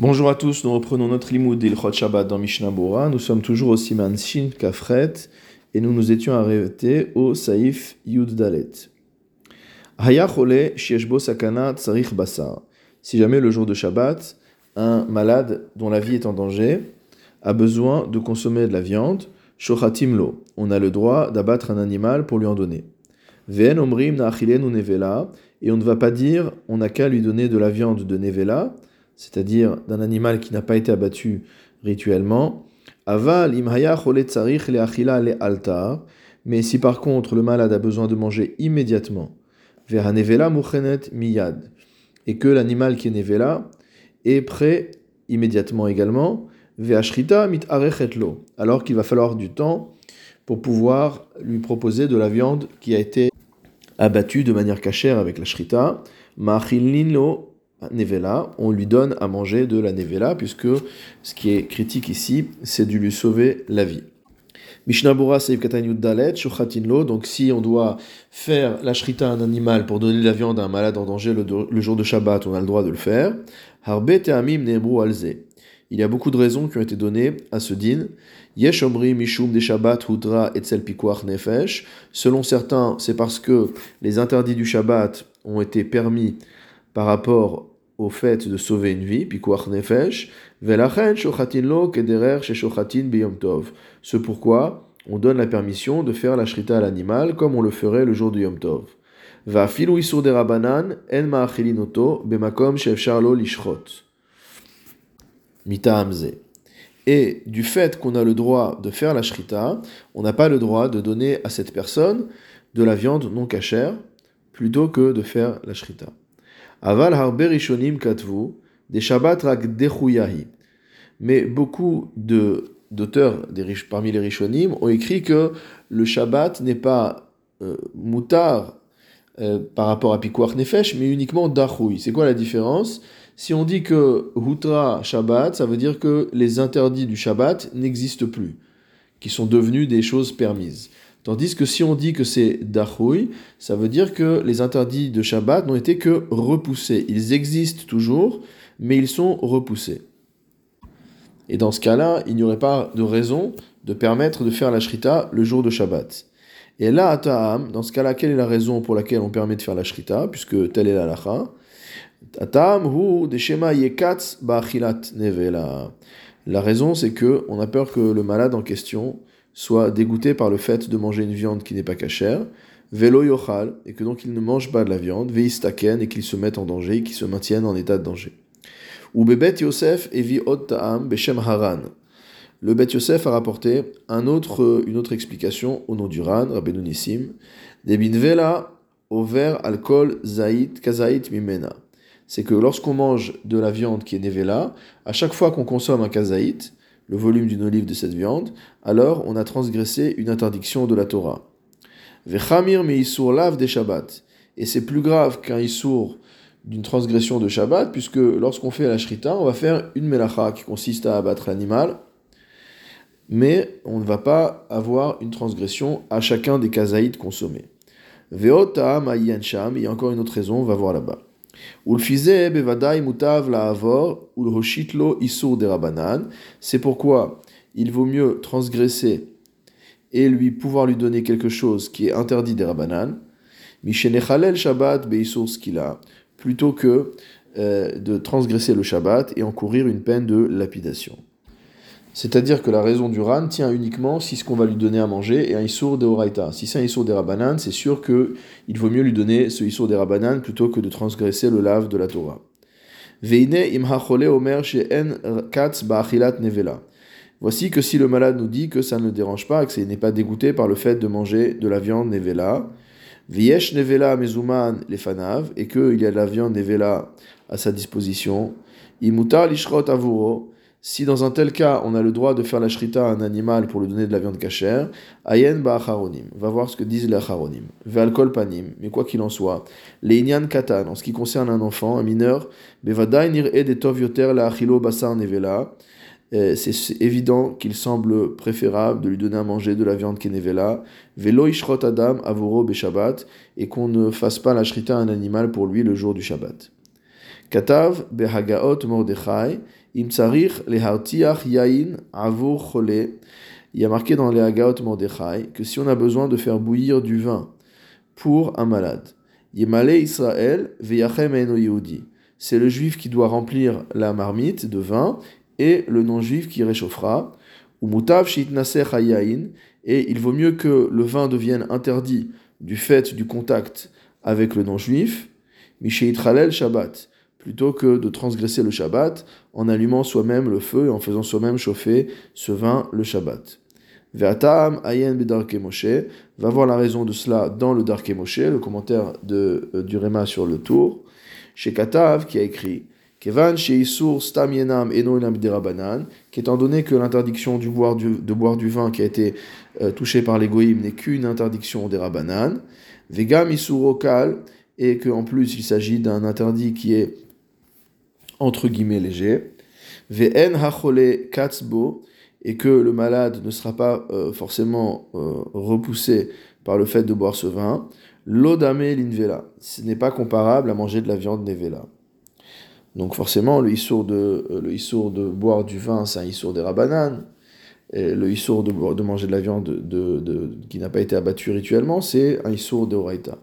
Bonjour à tous, nous reprenons notre limoud d'Ilchot Shabbat dans Mishnah Bora. Nous sommes toujours au Siman Shin Kafret et nous nous étions arrêtés au Saïf Yud Dalet. Hayachole Shieshbo Sakana Tsarich Basar. Si jamais le jour de Shabbat, un malade dont la vie est en danger a besoin de consommer de la viande, Shochatim Lo, on a le droit d'abattre un animal pour lui en donner. Ven Omrim Nevela, et on ne va pas dire on n'a qu'à lui donner de la viande de Nevela c'est-à-dire d'un animal qui n'a pas été abattu rituellement. Aval le altar. Mais si par contre le malade a besoin de manger immédiatement, nevela miyad, et que l'animal qui est nevela est prêt immédiatement également, ve'ashrita mit lo, alors qu'il va falloir du temps pour pouvoir lui proposer de la viande qui a été abattue de manière cachère avec la shrita, lo Nevela, on lui donne à manger de la Nevela, puisque ce qui est critique ici, c'est de lui sauver la vie. Mishnabura Seif Dalet, Lo, donc si on doit faire la shrita à un animal pour donner de la viande à un malade en danger le, jour de Shabbat, on a le droit de le faire. Harbe Teamim Nebru Alze. Il y a beaucoup de raisons qui ont été données à ce din. Yesh Omri Mishum de Shabbat Hudra Etzel Nefesh. Selon certains, c'est parce que les interdits du Shabbat ont été permis par rapport au fait de sauver une vie, nefesh, lo kederer biyom tov. Ce pourquoi on donne la permission de faire la shrita à l'animal comme on le ferait le jour du yom tov. Va filu de en ma'achilinoto bemakom lishrot. Mita. Et du fait qu'on a le droit de faire la shrita, on n'a pas le droit de donner à cette personne de la viande non cachère plutôt que de faire la shrita. Aval harbe rishonim katvu, des Shabbat rak Mais beaucoup de d'auteurs parmi les rishonim ont écrit que le Shabbat n'est pas euh, moutar euh, par rapport à Pikuach Nefesh, mais uniquement Dachoui. C'est quoi la différence? Si on dit que Hutra Shabbat, ça veut dire que les interdits du Shabbat n'existent plus, qui sont devenus des choses permises. Tandis que si on dit que c'est Dachoui, ça veut dire que les interdits de Shabbat n'ont été que repoussés. Ils existent toujours, mais ils sont repoussés. Et dans ce cas-là, il n'y aurait pas de raison de permettre de faire la shrita le jour de Shabbat. Et là, Ata'am, dans ce cas-là, quelle est la raison pour laquelle on permet de faire la shrita, puisque telle est la lacha Ata'am hu deshema yekatz ba'achilat nevela. La raison, c'est que on a peur que le malade en question soit dégoûté par le fait de manger une viande qui n'est pas cachère, velo yochal, et que donc il ne mange pas de la viande, veistaken, et qu'il se mette en danger, et qu'il se maintienne en état de danger. Ou bebet Yosef evi od ta'am beshem haran. Le Bet Yosef a rapporté une autre explication au nom du Ran, Rabbeinu Nissim, debin vela over alcool zaït kazaït mimena. C'est que lorsqu'on mange de la viande qui est nevela, à chaque fois qu'on consomme un kazaït, le volume d'une olive de cette viande, alors on a transgressé une interdiction de la Torah. Vechamir me isur lav des Shabbat. Et c'est plus grave qu'un isur d'une transgression de Shabbat, puisque lorsqu'on fait la shrita, on va faire une melacha qui consiste à abattre l'animal, mais on ne va pas avoir une transgression à chacun des kazaïd consommés. Veota sham, il y a encore une autre raison, on va voir là-bas. C'est pourquoi il vaut mieux transgresser et lui pouvoir lui donner quelque chose qui est interdit des rabanan, Shabbat plutôt que euh, de transgresser le Shabbat et encourir une peine de lapidation. C'est-à-dire que la raison du ran tient uniquement si ce qu'on va lui donner à manger est un issour de oraita. Si c'est un issour de rabanan, c'est sûr qu'il vaut mieux lui donner ce issour de rabanan plutôt que de transgresser le lave de la Torah. omer katz nevela. Voici que si le malade nous dit que ça ne le dérange pas, que n'est pas dégoûté par le fait de manger de la viande nevela, viesh nevela mezuman lefanav, et qu'il y a de la viande nevela à sa disposition, imutar lishrot avuro, si dans un tel cas, on a le droit de faire la shrita à un animal pour lui donner de la viande cachère, ayen ba'acharonim, va voir ce que disent les acharonim, ve'alkol panim, mais quoi qu'il en soit, les katan, en ce qui concerne un enfant, un mineur, bevadai nir'e de tov yoter la achilo basar nevela, eh, c'est évident qu'il semble préférable de lui donner à manger de la viande qui est nevela, velo ishrot adam avuro be Shabbat, et qu'on ne fasse pas la shrita à un animal pour lui le jour du Shabbat. Katav behagaot mordechai, chole. Il y a marqué dans les Hagaot Mordechai que si on a besoin de faire bouillir du vin pour un malade, Yemale Israël veyachem eno. C'est le juif qui doit remplir la marmite de vin et le non-juif qui réchauffera. Ou mutav shitnaser hayain. Et il vaut mieux que le vin devienne interdit du fait du contact avec le non-juif, Mishéitralel Shabbat, plutôt que de transgresser le Shabbat en allumant soi-même le feu et en faisant soi-même chauffer ce vin le Shabbat. Ve'atam ayen bedarke Moshe, va voir la raison de cela dans le Darke Moshe, le commentaire de, euh, du Réma sur le tour, chez Katav qui a écrit Kevan Sheisur Stam Yenam Eno Derabanan, qu'étant donné que l'interdiction de boire du vin qui a été euh, touchée par les n'est qu'une interdiction des Rabanan, Vegam Isurokal, et qu'en plus il s'agit d'un interdit qui est entre guillemets léger, Ve'en Hachole Katzbo, et que le malade ne sera pas euh, forcément euh, repoussé par le fait de boire ce vin, l'odame l'invela. Ce n'est pas comparable à manger de la viande nevela. Donc forcément, le issour de, euh, le de boire du vin, c'est un issour des rabananes. Et le issour de, de manger de la viande de, de, qui n'a pas été abattue rituellement, c'est un issour de oraita.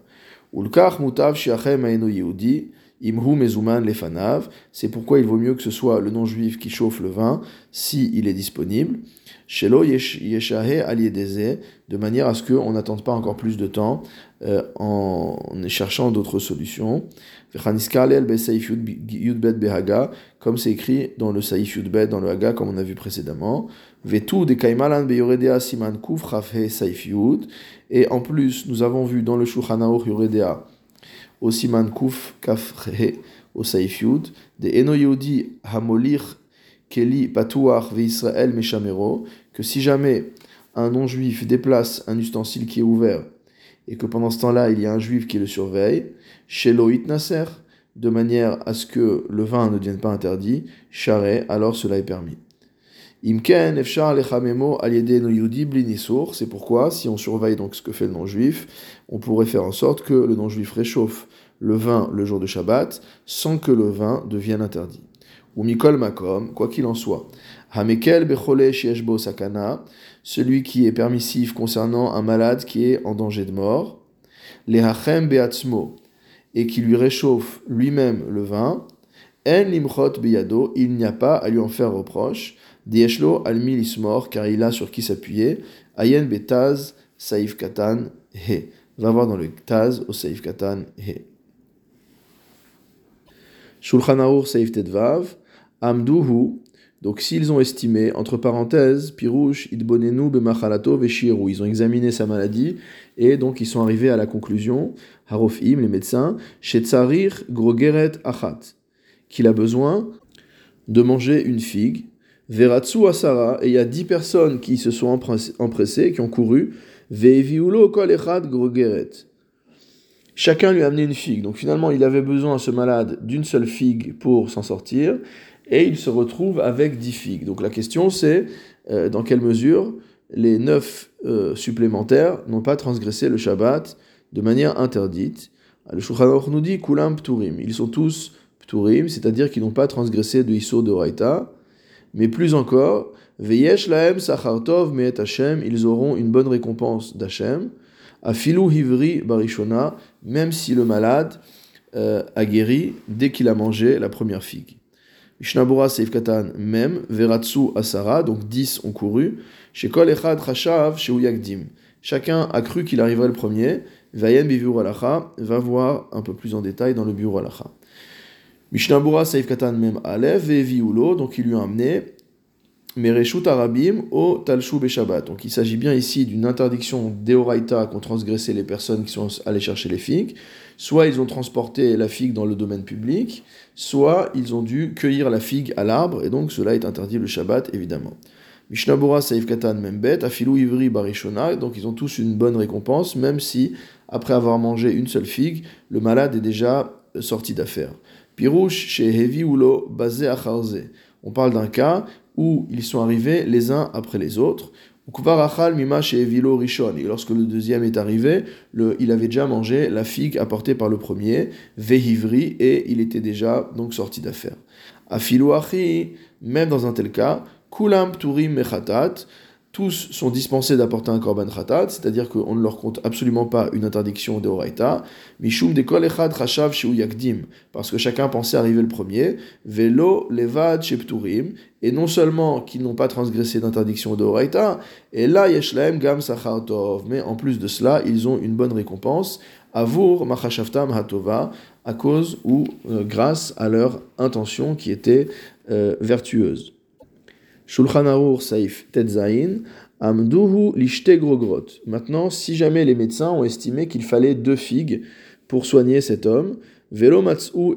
Imhu mezuman lefanav. C'est pourquoi il vaut mieux que ce soit le non-juif qui chauffe le vin, si il est disponible. Shelo yeshahe aliedeze, de manière à ce qu'on n'attende pas encore plus de temps euh, en cherchant d'autres solutions. Comme c'est écrit dans le Saïf Yudbet, dans le Haga, comme on a vu précédemment. de siman kuf Yud. Et en plus, nous avons vu dans le Shulchan Yoredea, au siman kuf Yud, de hamolir que si jamais un non-juif déplace un ustensile qui est ouvert, et que pendant ce temps-là, il y a un juif qui le surveille, Sheloït Nasser, de manière à ce que le vin ne devienne pas interdit, charé, alors cela est permis. C'est pourquoi, si on surveille donc ce que fait le non-juif, on pourrait faire en sorte que le non-juif réchauffe le vin le jour de Shabbat, sans que le vin devienne interdit. Ou mikol makom, quoi qu'il en soit. Hamekel bechole shieshbo sakana, celui qui est permissif concernant un malade qui est en danger de mort. Lehachem beatzmo, et qui lui réchauffe lui-même le vin, en limchot beyado, il n'y a pas à lui en faire reproche, dieshlo al milismor, car il a sur qui s'appuyer, ayen betaz saif katan he. Va voir dans le taz au saif katan he. Shulchan Aur saif tedvav, amduhu, donc s'ils ont estimé, entre parenthèses, Pirouche, Idbonenu, Bemachalato, Veshiru, ils ont examiné sa maladie et donc ils sont arrivés à la conclusion, Harofim, les médecins, Shetzarir Grogeret Achat, qu'il a besoin de manger une figue, Veratsu Asara, et il y a dix personnes qui se sont empressées, qui ont couru, Veiviulo Kol Echad Grogeret. Chacun lui a amené une figue. Donc finalement, il avait besoin, ce malade, d'une seule figue pour s'en sortir et il se retrouve avec 10 figues. Donc la question c'est euh, dans quelle mesure les 9 euh, supplémentaires n'ont pas transgressé le Shabbat de manière interdite. Le Shulchan nous dit Kulam Pturim. Ils sont tous Pturim, c'est-à-dire qu'ils n'ont pas transgressé de Iso de Raita. Mais plus encore, Veyesh Lahem Sachartov Meet Hashem, ils auront une bonne récompense d'Hashem. Afilu Hivri Barishona, même si le malade euh, a guéri dès qu'il a mangé la première figue. Mishnabura Seif Katan même, Veratsu Asara, donc 10 ont couru, chez Kol Echad Chashav, chez Uyagdim. Chacun a cru qu'il arriverait le premier, Vayen Bivur Alacha, va voir un peu plus en détail dans le bureau Alacha. Mishnabura Seif Katan même Alev, Veviulo, donc il lui a amené Mereshut Arabim au Talshu Beshabbat. Donc il s'agit bien ici d'une interdiction d'Eoraita qu'ont transgressé les personnes qui sont allées chercher les figues. Soit ils ont transporté la figue dans le domaine public, soit ils ont dû cueillir la figue à l'arbre, et donc cela est interdit le Shabbat évidemment. Mishnabura Saif Katan Membet, Afilu Ivri Barishona, donc ils ont tous une bonne récompense, même si, après avoir mangé une seule figue, le malade est déjà sorti d'affaire. Pirouche chez Hevi Bazé Acharze. On parle d'un cas où ils sont arrivés les uns après les autres. Et lorsque le deuxième est arrivé, il avait déjà mangé la figue apportée par le premier, vehivri, et il était déjà donc sorti d'affaire. Afilouachi, même dans un tel cas, kulam turim mechatat, tous sont dispensés d'apporter un korban khatat, c'est-à-dire qu'on ne leur compte absolument pas une interdiction de oraita, mishum de kol echad chashav yakdim, parce que chacun pensait arriver le premier, velo levad shepturim, et non seulement qu'ils n'ont pas transgressé d'interdiction de oraita, et là yeshlaem gam sachar tov, mais en plus de cela, ils ont une bonne récompense, avur machashavtam hatova, à cause ou euh, grâce à leur intention qui était euh, vertueuse. Shulchan Saif Amduhu. Maintenant, si jamais les médecins ont estimé qu'il fallait deux figues pour soigner cet homme, Velo Matsu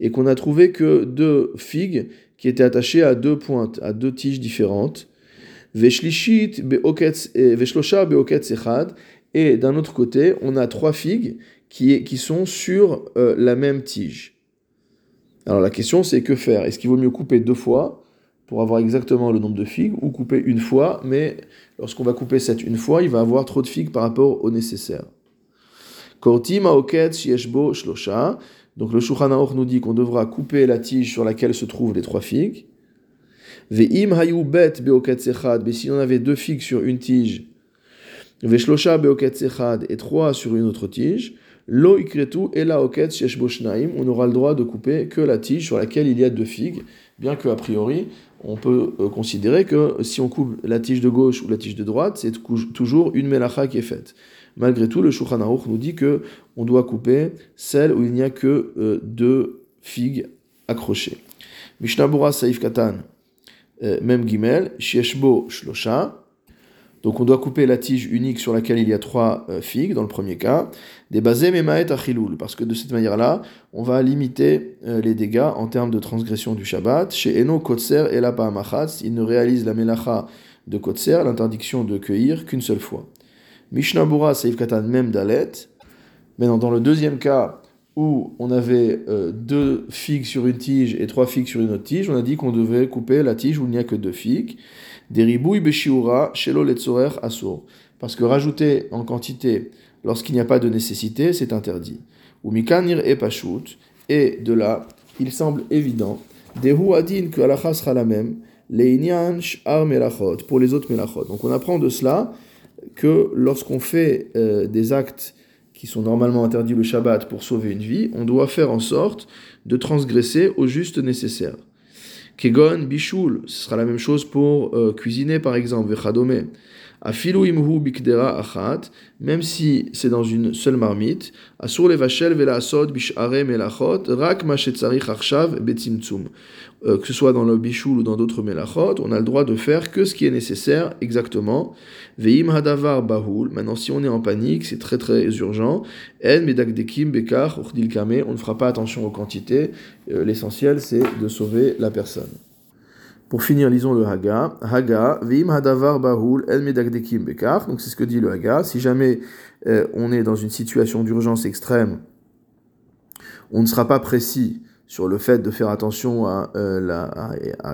et qu'on a trouvé que deux figues qui étaient attachées à deux pointes, à deux tiges différentes, Veshlishit Veshlosha beoketz echad, et d'un autre côté, on a trois figues qui, qui sont sur euh, la même tige. Alors la question c'est que faire? Est-ce qu'il vaut mieux couper deux fois pour avoir exactement le nombre de figues ou couper une fois, mais lorsqu'on va couper cette une fois, il va avoir trop de figues par rapport au nécessaire. Donc le Shulchan nous dit qu'on devra couper la tige sur laquelle se trouvent les trois figues. Ve'im hayu bet mais si on avait deux figues sur une tige, ve'shlosha et trois sur une autre tige, Lo ikretu et la oket on aura le droit de couper que la tige sur laquelle il y a deux figues, bien que a priori, on peut euh, considérer que si on coupe la tige de gauche ou la tige de droite, c'est toujours une melacha qui est faite. Malgré tout, le Shulchan nous dit que on doit couper celle où il n'y a que euh, deux figues accrochées. Mishnabura Saif Katan, euh, même Gimel, Shieshbo Shlosha, donc on doit couper la tige unique sur laquelle il y a trois euh, figues dans le premier cas, des memaet achiloul, parce que de cette manière-là, on va limiter euh, les dégâts en termes de transgression du Shabbat. Chez Eno Kotser et la il ne réalise la melacha de Kotser, l'interdiction de cueillir, qu'une seule fois. Mishnabura Seif Katan même Dalet. Maintenant, dans le deuxième cas, où on avait euh, deux figues sur une tige et trois figues sur une autre tige, on a dit qu'on devait couper la tige où il n'y a que deux figues. Shelo asur. Parce que rajouter en quantité lorsqu'il n'y a pas de nécessité, c'est interdit. Ou mikanir e pashut. Et de là, il semble évident, dehu adin que alacha la même, leinyan sh'ar melachot, pour les autres melachot. Donc on apprend de cela que lorsqu'on fait euh, des actes qui sont normalement interdits le Shabbat pour sauver une vie, on doit faire en sorte de transgresser au juste nécessaire. Kegon, bichoul, ce sera la même chose pour euh, cuisiner par exemple, vechadome. Afilu imhu bikdera achat, même si c'est dans une seule marmite, asur levachel vela asod bishare melachot, rak machetzarich arshav betzimtzum. Euh, que ce soit dans le bichoul ou dans d'autres melachot, on a le droit de faire que ce qui est nécessaire exactement. Veim hadavar bahul, maintenant si on est en panique, c'est très très urgent, en medakdekim bekar kame, on ne fera pas attention aux quantités, euh, l'essentiel c'est de sauver la personne. Pour finir, lisons le Haga. Haga, Vim Hadavar Bahul El Medagdekim Bekar. Donc c'est ce que dit le Haga. Si jamais euh, on est dans une situation d'urgence extrême, on ne sera pas précis sur le fait de faire attention à, euh,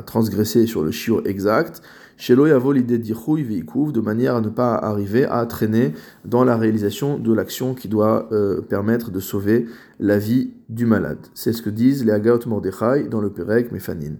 transgresser sur le chiot exact. Shelo Yavo l'idée de manière à ne pas arriver à traîner dans la réalisation de l'action qui doit euh, permettre de sauver la vie du malade. C'est ce que disent les Hagaot Mordechai dans le Perek Mefanin.